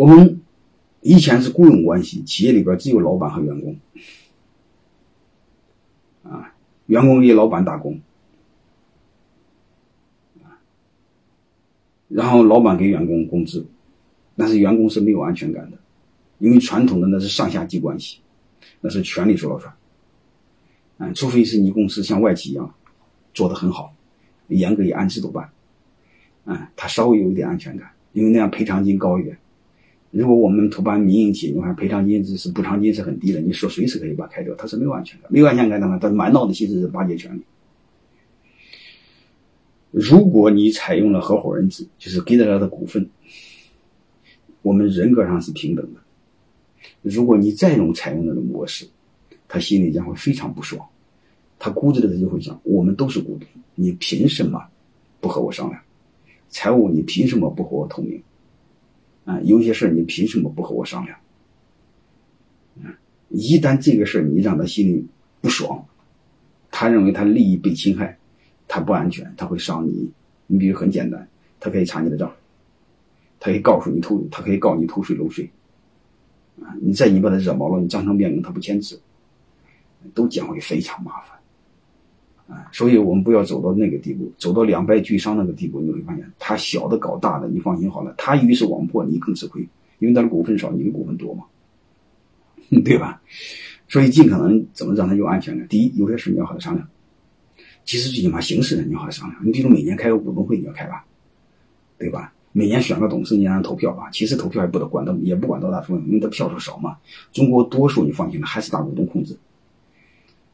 我们以前是雇佣关系，企业里边只有老板和员工，啊，员工给老板打工，然后老板给员工工资，但是员工是没有安全感的，因为传统的那是上下级关系，那是权力说了算，啊，除非是你公司像外企一样做得很好，严格以按制度办，啊，他稍微有一点安全感，因为那样赔偿金高一点。如果我们投办民营企业，你看赔偿金是是补偿金是很低的，你说随时可以把开掉，他是没有安全感，没有安全感的话，他满脑子心思是巴结权利。如果你采用了合伙人制，就是给了他的股份，我们人格上是平等的。如果你再用采用那种模式，他心里将会非常不爽，他骨子里他就会想：我们都是股东，你凭什么不和我商量？财务你凭什么不和我透明？啊，有些事你凭什么不和我商量？啊，一旦这个事你让他心里不爽，他认为他利益被侵害。他不安全，他会伤你。你比如很简单，他可以查你的账，他可以告诉你偷，他可以告你偷税漏税。啊，你再你把他惹毛了，你章程变更他不签字，都将会非常麻烦。啊，所以我们不要走到那个地步，走到两败俱伤那个地步，你会发现他小的搞大的，你放心好了，他鱼死网破，你更吃亏，因为他的股份少，你的股份多嘛，对吧？所以尽可能怎么让他有安全感。第一，有些事你要和他商量。其实最起码形式上你要好商量，你比如每年开个股东会你要开吧，对吧？每年选个董事你让他投票吧，其实投票也不得管到也不管多大数，因为他票数少嘛。中国多数你放心了，还是大股东控制。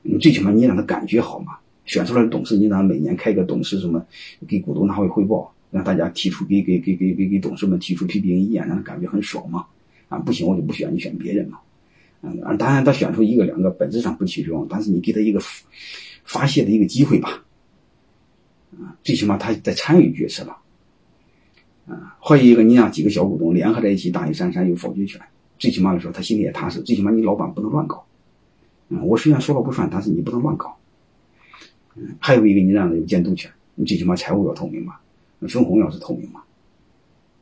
你最起码你让他感觉好嘛，选出来的董事你让每年开个董事什么，给股东拿回汇报，让大家提出给给给给给给董事们提出批评意见，让他感觉很爽嘛。啊，不行我就不选，你选别人嘛。嗯，当然他选出一个两个本质上不起作用，但是你给他一个。发泄的一个机会吧，啊，最起码他在参与决策了，啊，还有一个你让几个小股东联合在一起大义山山有否决权，最起码来说他心里也踏实。最起码你老板不能乱搞，嗯，我虽然说了不算，但是你不能乱搞。还有一个你让他有监督权，你最起码财务要透明嘛，分红要是透明嘛，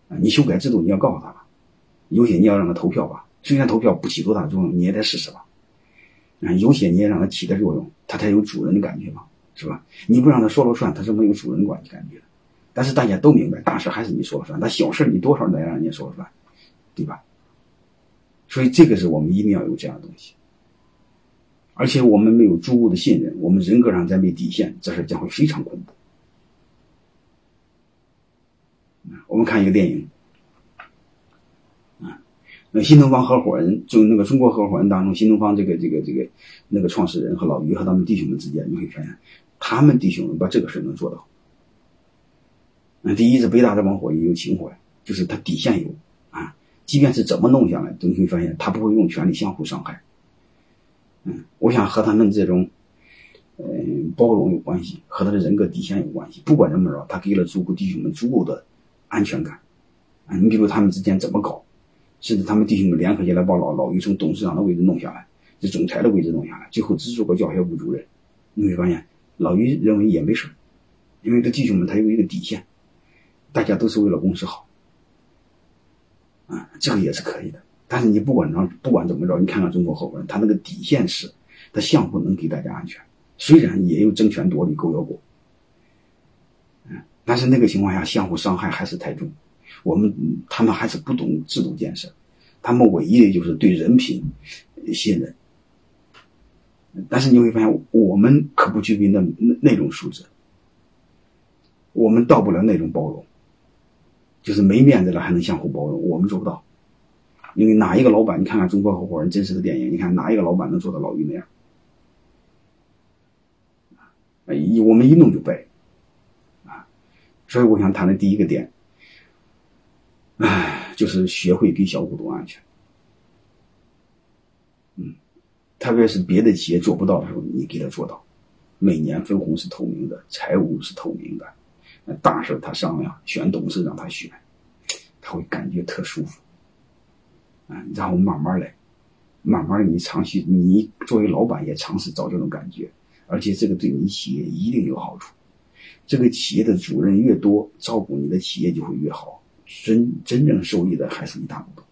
啊，你修改制度你要告诉他吧，有些你要让他投票吧，虽然投票不起多大作用，你也得试试吧。啊，有些你也让他起点作用，他才有主人的感觉嘛，是吧？你不让他说了算，他是没有主人管的感觉。但是大家都明白，大事还是你说了算，那小事你多少得让人家说了算，对吧？所以这个是我们一定要有这样的东西。而且我们没有足够的信任，我们人格上再没底线，这事将会非常恐怖。我们看一个电影。啊那新东方合伙人，就那个中国合伙人当中，新东方这个这个这个那个创始人和老于和他们弟兄们之间，你会发现，他们弟兄们把这个事能做到。那第一是北大这帮伙计有情怀，就是他底线有啊，即便是怎么弄下来，都会发现他不会用权力相互伤害。嗯，我想和他们这种嗯包容有关系，和他的人格底线有关系。不管怎么着，他给了足够弟兄们足够的安全感啊。你比如他们之间怎么搞？甚至他们弟兄们联合起来把老老于从董事长的位置弄下来，这总裁的位置弄下来，最后只做个教学部主任。你会发现，老于认为也没事因为这弟兄们他有一个底线，大家都是为了公司好，啊，这个也是可以的。但是你不管怎不管怎么着，你看看中国合伙人，他那个底线是，他相互能给大家安全，虽然也有争权夺利、狗咬狗，嗯，但是那个情况下相互伤害还是太重。我们他们还是不懂制度建设，他们唯一的就是对人品信任。但是你会发现，我们可不具备那那那种素质，我们到不了那种包容，就是没面子了还能相互包容，我们做不到。因为哪一个老板，你看看《中国合伙人》真实的电影，你看哪一个老板能做到老于那样？一我们一弄就败，啊！所以我想谈的第一个点。唉，就是学会给小股东安全。嗯，特别是别的企业做不到的时候，你给他做到。每年分红是透明的，财务是透明的，大事他商量，选董事让他选，他会感觉特舒服。嗯，然后慢慢来，慢慢你尝试，你作为老板也尝试找这种感觉，而且这个对你企业一定有好处。这个企业的主任越多，照顾你的企业就会越好。真真正受益的还是你大股东。